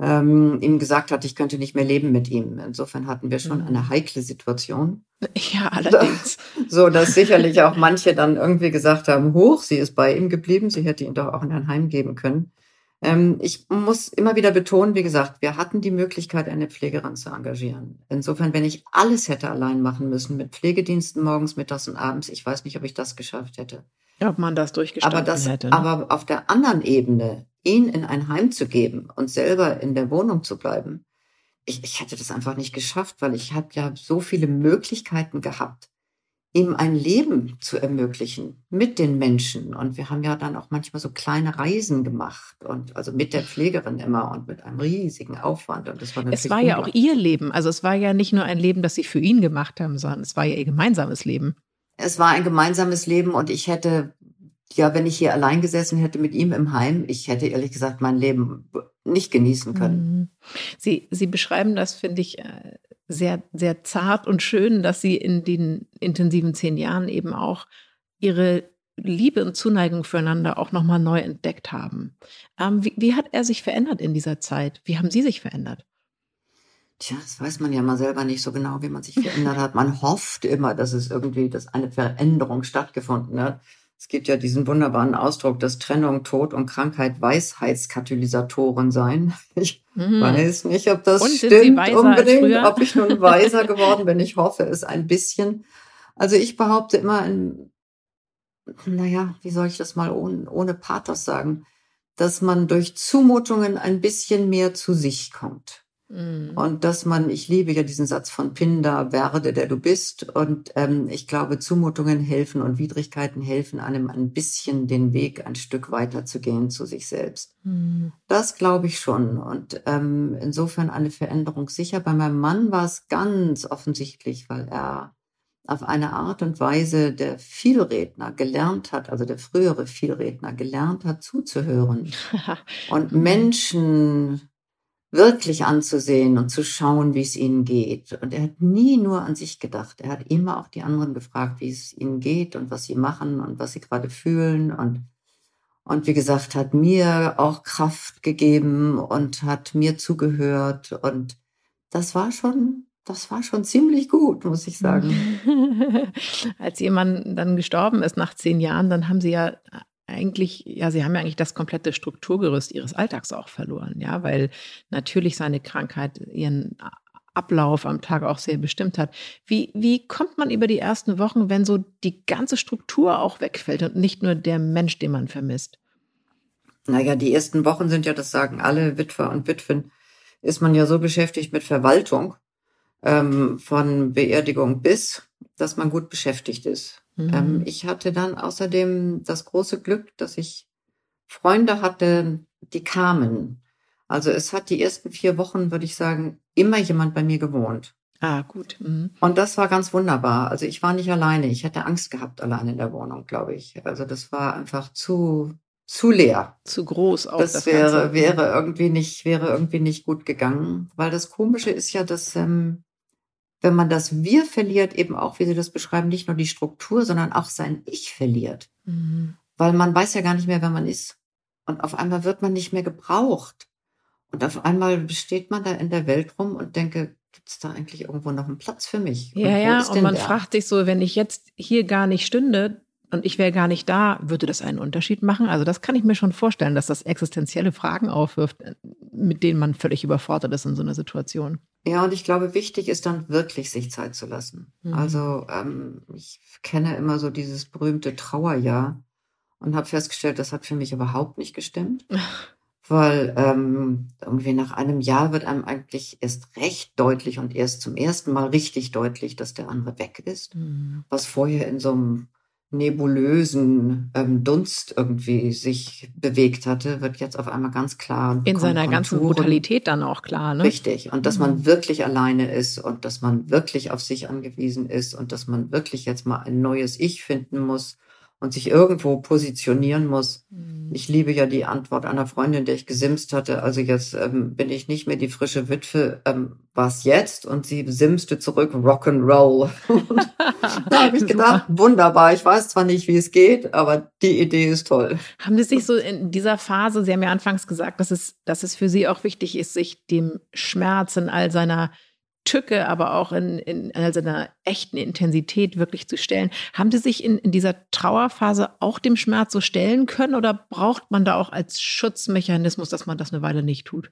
ähm, ihm gesagt hat, ich könnte nicht mehr leben mit ihm. Insofern hatten wir schon mhm. eine heikle Situation. Ja, allerdings. So, dass sicherlich auch manche dann irgendwie gesagt haben, hoch, sie ist bei ihm geblieben, sie hätte ihn doch auch in ein Heim geben können. Ähm, ich muss immer wieder betonen, wie gesagt, wir hatten die Möglichkeit, eine Pflegerin zu engagieren. Insofern, wenn ich alles hätte allein machen müssen, mit Pflegediensten morgens, mittags und abends, ich weiß nicht, ob ich das geschafft hätte. Ob man das durchgestanden aber das, hätte. Ne? Aber auf der anderen Ebene, ihn in ein Heim zu geben und selber in der Wohnung zu bleiben, ich, ich hätte das einfach nicht geschafft, weil ich habe ja so viele Möglichkeiten gehabt, ihm ein Leben zu ermöglichen mit den Menschen. Und wir haben ja dann auch manchmal so kleine Reisen gemacht und also mit der Pflegerin immer und mit einem riesigen Aufwand. Und das war natürlich es war ja auch ihr Leben. Also es war ja nicht nur ein Leben, das sie für ihn gemacht haben, sondern es war ja ihr gemeinsames Leben. Es war ein gemeinsames Leben und ich hätte ja, wenn ich hier allein gesessen hätte mit ihm im Heim, ich hätte ehrlich gesagt mein Leben nicht genießen können. Mhm. Sie, Sie beschreiben das, finde ich, äh, sehr, sehr zart und schön, dass Sie in den intensiven zehn Jahren eben auch Ihre Liebe und Zuneigung füreinander auch nochmal neu entdeckt haben. Ähm, wie, wie hat er sich verändert in dieser Zeit? Wie haben Sie sich verändert? Tja, das weiß man ja mal selber nicht so genau, wie man sich verändert hat. Man hofft immer, dass es irgendwie, dass eine Veränderung stattgefunden hat. Es gibt ja diesen wunderbaren Ausdruck, dass Trennung, Tod und Krankheit Weisheitskatalysatoren seien. Ich mhm. weiß nicht, ob das stimmt unbedingt, ob ich nun weiser geworden bin. Ich hoffe es ein bisschen. Also ich behaupte immer, ein, naja, wie soll ich das mal ohne, ohne Pathos sagen, dass man durch Zumutungen ein bisschen mehr zu sich kommt. Mhm. Und dass man, ich liebe ja diesen Satz von Pindar, werde der du bist. Und ähm, ich glaube, Zumutungen helfen und Widrigkeiten helfen einem ein bisschen den Weg ein Stück weiter zu gehen zu sich selbst. Mhm. Das glaube ich schon. Und ähm, insofern eine Veränderung sicher. Bei meinem Mann war es ganz offensichtlich, weil er auf eine Art und Weise der Vielredner gelernt hat, also der frühere Vielredner gelernt hat, zuzuhören und. Menschen wirklich anzusehen und zu schauen, wie es ihnen geht. Und er hat nie nur an sich gedacht. Er hat immer auch die anderen gefragt, wie es ihnen geht und was sie machen und was sie gerade fühlen und und wie gesagt, hat mir auch Kraft gegeben und hat mir zugehört und das war schon, das war schon ziemlich gut, muss ich sagen. Als jemand dann gestorben ist nach zehn Jahren, dann haben Sie ja eigentlich, ja, sie haben ja eigentlich das komplette Strukturgerüst ihres Alltags auch verloren, ja, weil natürlich seine Krankheit ihren Ablauf am Tag auch sehr bestimmt hat. Wie, wie kommt man über die ersten Wochen, wenn so die ganze Struktur auch wegfällt und nicht nur der Mensch, den man vermisst? Naja, die ersten Wochen sind ja, das sagen alle Witwer und Witwen, ist man ja so beschäftigt mit Verwaltung ähm, von Beerdigung bis, dass man gut beschäftigt ist. Mhm. Ähm, ich hatte dann außerdem das große Glück, dass ich Freunde hatte, die kamen. Also es hat die ersten vier Wochen, würde ich sagen, immer jemand bei mir gewohnt. Ah, gut. Mhm. Und das war ganz wunderbar. Also ich war nicht alleine. Ich hätte Angst gehabt alleine in der Wohnung, glaube ich. Also das war einfach zu zu leer. Zu groß auch. Das, Das, wäre Ganze. wäre irgendwie nicht wäre irgendwie nicht gut gegangen, weil das Komische ist ja, dass ähm, wenn man das Wir verliert, eben auch, wie Sie das beschreiben, nicht nur die Struktur, sondern auch sein Ich verliert, Mhm. weil man weiß ja gar nicht mehr, wer man ist. Und auf einmal wird man nicht mehr gebraucht. Und auf einmal steht man da in der Welt rum und denke, gibt es da eigentlich irgendwo noch einen Platz für mich? Ja, und ja, und man der? fragt sich so, wenn ich jetzt hier gar nicht stünde und ich wäre gar nicht da, würde das einen Unterschied machen? Also das kann ich mir schon vorstellen, dass das existenzielle Fragen aufwirft, äh, mit denen man völlig überfordert ist in so einer Situation. Ja, und ich glaube, wichtig ist dann wirklich, sich Zeit zu lassen. Mhm. Also ähm, ich kenne immer so dieses berühmte Trauerjahr und habe festgestellt, das hat für mich überhaupt nicht gestimmt. Weil ähm, irgendwie nach einem Jahr wird einem eigentlich erst recht deutlich und erst zum ersten Mal richtig deutlich, dass der andere weg ist. Mhm. Was vorher in so einem nebulösen ähm, Dunst irgendwie sich bewegt hatte, wird jetzt auf einmal ganz klar. und In seiner ganzen Konturen. Brutalität dann auch klar, ne? Richtig. Und dass Mhm. man wirklich alleine ist und dass man wirklich auf sich angewiesen ist und dass man wirklich jetzt mal ein neues Ich finden muss und sich irgendwo positionieren muss. Mhm. Ich liebe ja die Antwort einer Freundin, der ich gesimst hatte. Also jetzt ähm, bin ich nicht mehr die frische Witwe. Ähm, was jetzt? Und sie simste zurück Rock'n'Roll. da habe ich gedacht, wunderbar. Ich weiß zwar nicht, wie es geht, aber die Idee ist toll. Haben Sie sich so in dieser Phase, Sie haben ja anfangs gesagt, dass es, dass es für Sie auch wichtig ist, sich dem Schmerz in all seiner Tücke, aber auch in, in all seiner echten Intensität wirklich zu stellen. Haben Sie sich in, in dieser Trauerphase auch dem Schmerz so stellen können oder braucht man da auch als Schutzmechanismus, dass man das eine Weile nicht tut?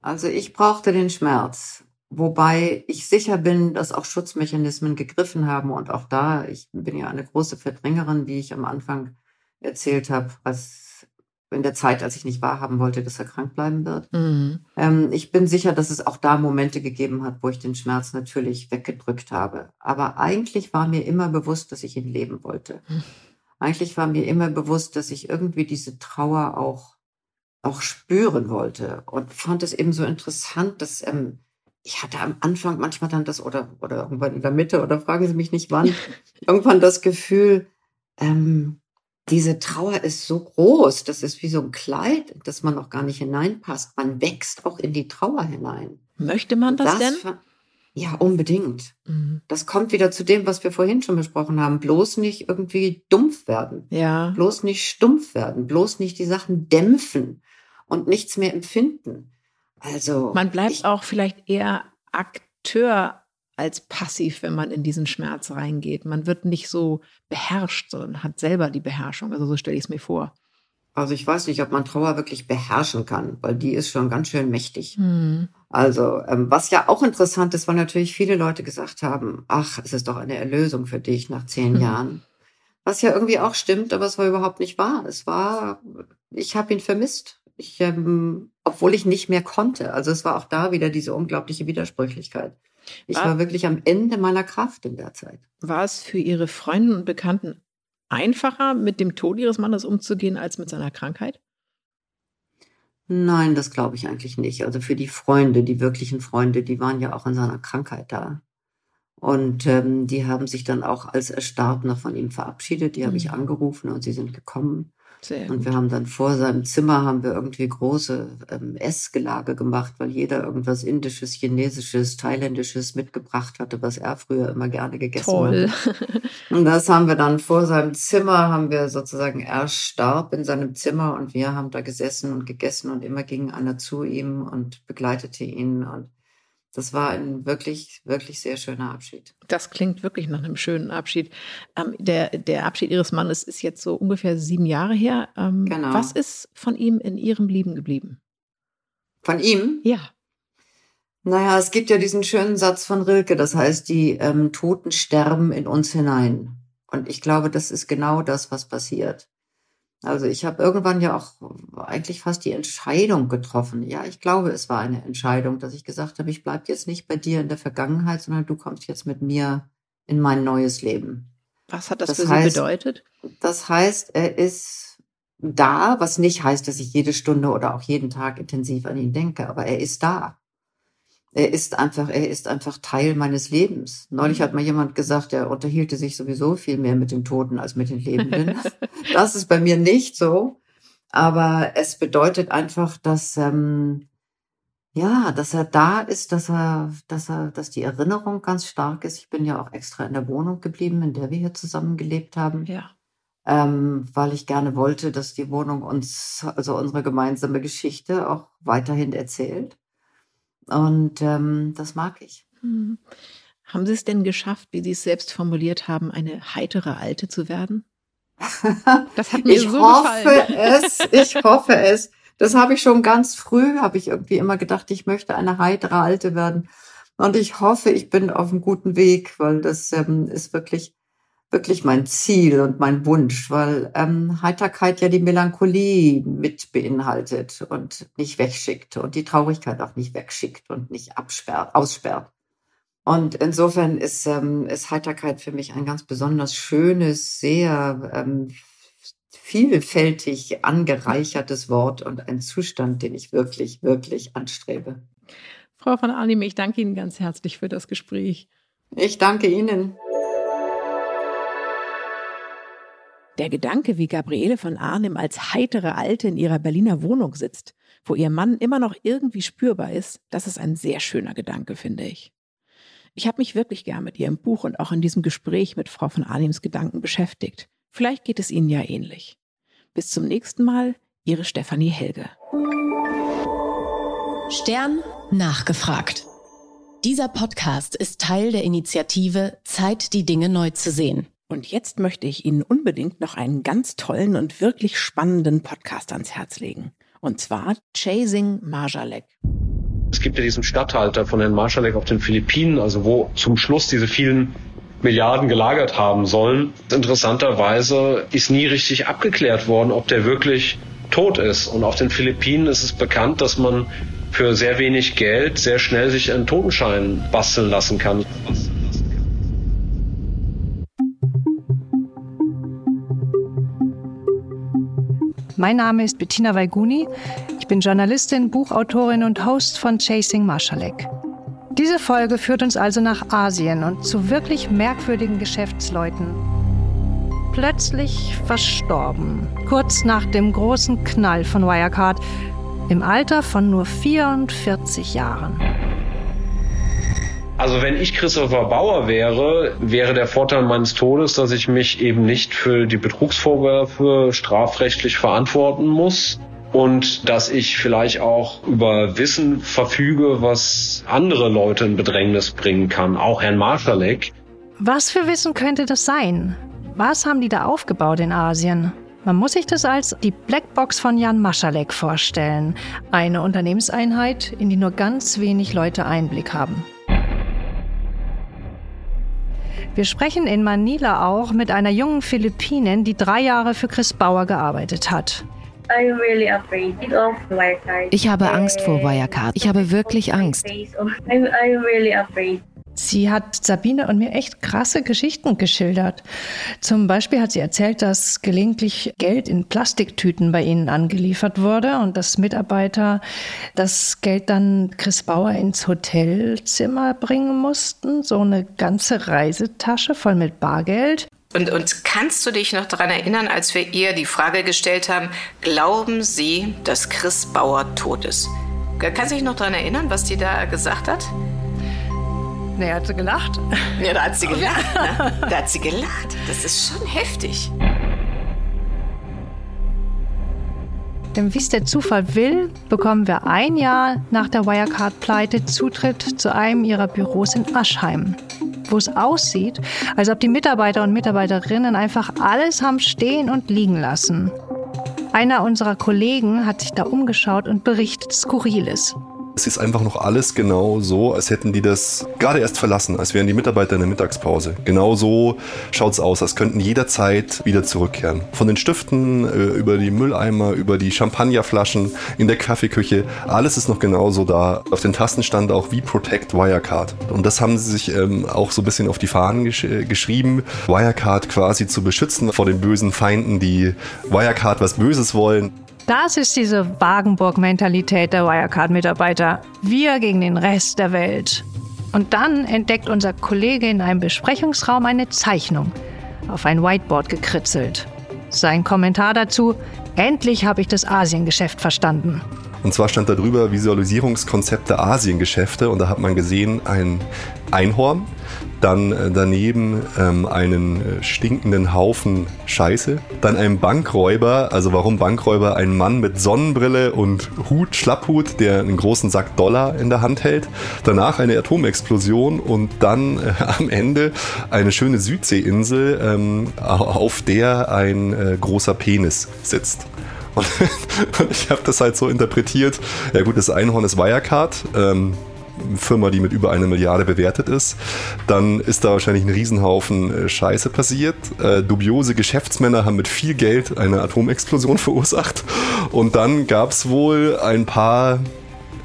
Also ich brauchte den Schmerz, wobei ich sicher bin, dass auch Schutzmechanismen gegriffen haben und auch da, ich bin ja eine große Verdrängerin, wie ich am Anfang erzählt habe, als in der Zeit, als ich nicht wahrhaben wollte, dass er krank bleiben wird. Mhm. Ähm, ich bin sicher, dass es auch da Momente gegeben hat, wo ich den Schmerz natürlich weggedrückt habe. Aber eigentlich war mir immer bewusst, dass ich ihn leben wollte. Hm. Eigentlich war mir immer bewusst, dass ich irgendwie diese Trauer auch, auch spüren wollte und fand es eben so interessant, dass ähm, ich hatte am Anfang manchmal dann das oder, oder irgendwann in der Mitte oder fragen Sie mich nicht wann, irgendwann das Gefühl, ähm, diese Trauer ist so groß, das ist wie so ein Kleid, dass man noch gar nicht hineinpasst. Man wächst auch in die Trauer hinein. Möchte man das, denn? fa- Ja, unbedingt. Mhm. Das kommt wieder zu dem, was wir vorhin schon besprochen haben. Bloß nicht irgendwie dumpf werden. Ja. Bloß nicht stumpf werden. Bloß nicht die Sachen dämpfen und nichts mehr empfinden. Also. Man bleibt ich, auch vielleicht eher Akteur als passiv, wenn man in diesen Schmerz reingeht. Man wird nicht so beherrscht, sondern hat selber die Beherrschung. Also so stelle ich es mir vor. Also ich weiß nicht, ob man Trauer wirklich beherrschen kann, weil die ist schon ganz schön mächtig. Hm. Also, ähm, was ja auch interessant ist, weil natürlich viele Leute gesagt haben, ach, es ist doch eine Erlösung für dich nach zehn Hm. Jahren. Was ja irgendwie auch stimmt, aber es war überhaupt nicht wahr. Es war, ich habe ihn vermisst. Ich, ähm, obwohl ich nicht mehr konnte. Also es war auch da wieder diese unglaubliche Widersprüchlichkeit. Ich War- war wirklich am Ende meiner Kraft in der Zeit. War es für Ihre Freunde und Bekannten einfacher, mit dem Tod Ihres Mannes umzugehen, als mit seiner Krankheit? Nein, das glaube ich eigentlich nicht. Also für die Freunde, die wirklichen Freunde, die waren ja auch in seiner Krankheit da. Und ähm, die haben sich dann auch, als er starb, noch von ihm verabschiedet. Die habe ich Mhm. angerufen und sie sind gekommen. Sehr Und wir haben dann vor seinem Zimmer haben wir irgendwie große ähm, Essgelage gemacht, weil jeder irgendwas Indisches, Chinesisches, Thailändisches mitgebracht hatte, was er früher immer gerne gegessen Toll. hatte. Und das haben wir dann vor seinem Zimmer, haben wir sozusagen, er starb in seinem Zimmer und wir haben da gesessen und gegessen und immer ging einer zu ihm und begleitete ihn. Und das war ein wirklich, wirklich sehr schöner Abschied. Das klingt wirklich nach einem schönen Abschied. Ähm, der, der Abschied Ihres Mannes ist jetzt so ungefähr sieben Jahre her. Ähm, Genau. Was ist von ihm in Ihrem Leben geblieben? Von ihm? Ja. Naja, es gibt ja diesen schönen Satz von Rilke, das heißt, die ähm, Toten sterben in uns hinein. Und ich glaube, das ist genau das, was passiert. Also ich habe irgendwann ja auch eigentlich fast die Entscheidung getroffen. Ja, ich glaube, es war eine Entscheidung, dass ich gesagt habe, ich bleibe jetzt nicht bei dir in der Vergangenheit, sondern du kommst jetzt mit mir in mein neues Leben. Was hat das, Das für heißt- Sie bedeutet? Das heißt, er ist da, was nicht heißt, dass ich jede Stunde oder auch jeden Tag intensiv an ihn denke, aber er ist da. Er ist einfach, er ist einfach Teil meines Lebens. Neulich hat mal jemand gesagt, er unterhielte sich sowieso viel mehr mit den Toten als mit den Lebenden. das ist bei mir nicht so. Aber es bedeutet einfach, dass, ähm, ja, dass er da ist, dass er, dass er, dass die Erinnerung ganz stark ist. Ich bin ja auch extra in der Wohnung geblieben, in der wir hier zusammen gelebt haben. Ja. Ähm, weil ich gerne wollte, dass die Wohnung uns, also unsere gemeinsame Geschichte auch weiterhin erzählt. Und ähm, das mag ich. Hm. Haben Sie es denn geschafft, wie Sie es selbst formuliert haben, eine heitere Alte zu werden? Das hat mir ich so hoffe gefallen. es, ich hoffe es. Das habe ich schon ganz früh, habe ich irgendwie immer gedacht, ich möchte eine heitere Alte werden. Und ich hoffe, ich bin auf einem guten Weg, weil das ähm, ist wirklich, wirklich mein Ziel und mein Wunsch, weil ähm, Heiterkeit ja die Melancholie mit beinhaltet und nicht wegschickt und die Traurigkeit auch nicht wegschickt und nicht absperrt, aussperrt. Und insofern ist, ähm, ist Heiterkeit für mich ein ganz besonders schönes, sehr ähm, vielfältig angereichertes Wort und ein Zustand, den ich wirklich, wirklich anstrebe. Frau von Arnim, ich danke Ihnen ganz herzlich für das Gespräch. Ich danke Ihnen. Der Gedanke, wie Gabriele von Arnim als heitere Alte in ihrer Berliner Wohnung sitzt, wo ihr Mann immer noch irgendwie spürbar ist, das ist ein sehr schöner Gedanke, finde ich. Ich habe mich wirklich gern mit ihrem Buch und auch in diesem Gespräch mit Frau von Arnims Gedanken beschäftigt. Vielleicht geht es Ihnen ja ähnlich. Bis zum nächsten Mal, Ihre Stefanie Helge. Stern nachgefragt. Dieser Podcast ist Teil der Initiative Zeit, die Dinge neu zu sehen. Und jetzt möchte ich Ihnen unbedingt noch einen ganz tollen und wirklich spannenden Podcast ans Herz legen. Und zwar Chasing Marjalek. Es gibt ja diesen Stadthalter von Herrn Marschalek auf den Philippinen, also wo zum Schluss diese vielen Milliarden gelagert haben sollen. Interessanterweise ist nie richtig abgeklärt worden, ob der wirklich tot ist. Und auf den Philippinen ist es bekannt, dass man für sehr wenig Geld sehr schnell sich einen Totenschein basteln lassen kann. Mein Name ist Bettina Weiguni. Ich bin Journalistin, Buchautorin und Host von Chasing Marschalek. Diese Folge führt uns also nach Asien und zu wirklich merkwürdigen Geschäftsleuten. Plötzlich verstorben, kurz nach dem großen Knall von Wirecard, im Alter von nur 44 Jahren. Also wenn ich Christopher Bauer wäre, wäre der Vorteil meines Todes, dass ich mich eben nicht für die Betrugsvorwürfe strafrechtlich verantworten muss und dass ich vielleicht auch über Wissen verfüge, was andere Leute in Bedrängnis bringen kann, auch Herrn Marschalek. Was für Wissen könnte das sein? Was haben die da aufgebaut in Asien? Man muss sich das als die Blackbox von Jan Maschalek vorstellen. Eine Unternehmenseinheit, in die nur ganz wenig Leute Einblick haben. Wir sprechen in Manila auch mit einer jungen Philippinin, die drei Jahre für Chris Bauer gearbeitet hat. Ich habe Angst vor Wirecard. Ich habe wirklich Angst. Sie hat Sabine und mir echt krasse Geschichten geschildert. Zum Beispiel hat sie erzählt, dass gelegentlich Geld in Plastiktüten bei ihnen angeliefert wurde und dass Mitarbeiter das Geld dann Chris Bauer ins Hotelzimmer bringen mussten. So eine ganze Reisetasche voll mit Bargeld. Und, und kannst du dich noch daran erinnern, als wir ihr die Frage gestellt haben, glauben Sie, dass Chris Bauer tot ist? Kannst du dich noch daran erinnern, was die da gesagt hat? Nee, hat sie gelacht. Ja, da hat sie gelacht. Ne? Da hat sie gelacht. Das ist schon heftig. Denn wie es der Zufall will, bekommen wir ein Jahr nach der Wirecard-Pleite Zutritt zu einem ihrer Büros in Aschheim, wo es aussieht, als ob die Mitarbeiter und Mitarbeiterinnen einfach alles haben stehen und liegen lassen. Einer unserer Kollegen hat sich da umgeschaut und berichtet Skurriles. Es ist einfach noch alles genau so, als hätten die das gerade erst verlassen, als wären die Mitarbeiter in der Mittagspause. Genau so schaut es aus, als könnten jederzeit wieder zurückkehren. Von den Stiften äh, über die Mülleimer, über die Champagnerflaschen in der Kaffeeküche, alles ist noch genauso da. Auf den Tasten stand auch wie Protect Wirecard. Und das haben sie sich ähm, auch so ein bisschen auf die Fahnen gesch äh, geschrieben, Wirecard quasi zu beschützen vor den bösen Feinden, die Wirecard was Böses wollen. Das ist diese Wagenburg-Mentalität der Wirecard-Mitarbeiter. Wir gegen den Rest der Welt. Und dann entdeckt unser Kollege in einem Besprechungsraum eine Zeichnung, auf ein Whiteboard gekritzelt. Sein Kommentar dazu, endlich habe ich das Asiengeschäft verstanden. Und zwar stand da drüber Visualisierungskonzepte Asiengeschäfte und da hat man gesehen ein Einhorn, dann äh, daneben ähm, einen äh, stinkenden Haufen Scheiße, dann einen Bankräuber, also warum Bankräuber? Ein Mann mit Sonnenbrille und Hut, Schlapphut, der einen großen Sack Dollar in der Hand hält, danach eine Atomexplosion und dann äh, am Ende eine schöne Südseeinsel, ähm, auf der ein äh, großer Penis sitzt. Und, ich habe das halt so interpretiert. Ja gut, das Einhorn ist Wirecard. Ähm, Firma, die mit über eine Milliarde bewertet ist. Dann ist da wahrscheinlich ein Riesenhaufen äh, Scheiße passiert. Äh, dubiose Geschäftsmänner haben mit viel Geld eine Atomexplosion verursacht. Und dann gab es wohl ein paar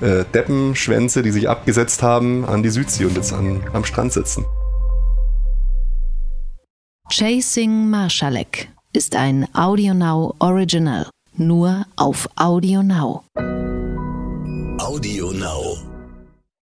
äh, Deppenschwänze, die sich abgesetzt haben an die Südsee und jetzt an, am Strand sitzen. Chasing Marshalek ist ein AudioNow Original nur auf Audio Now. Audio Now.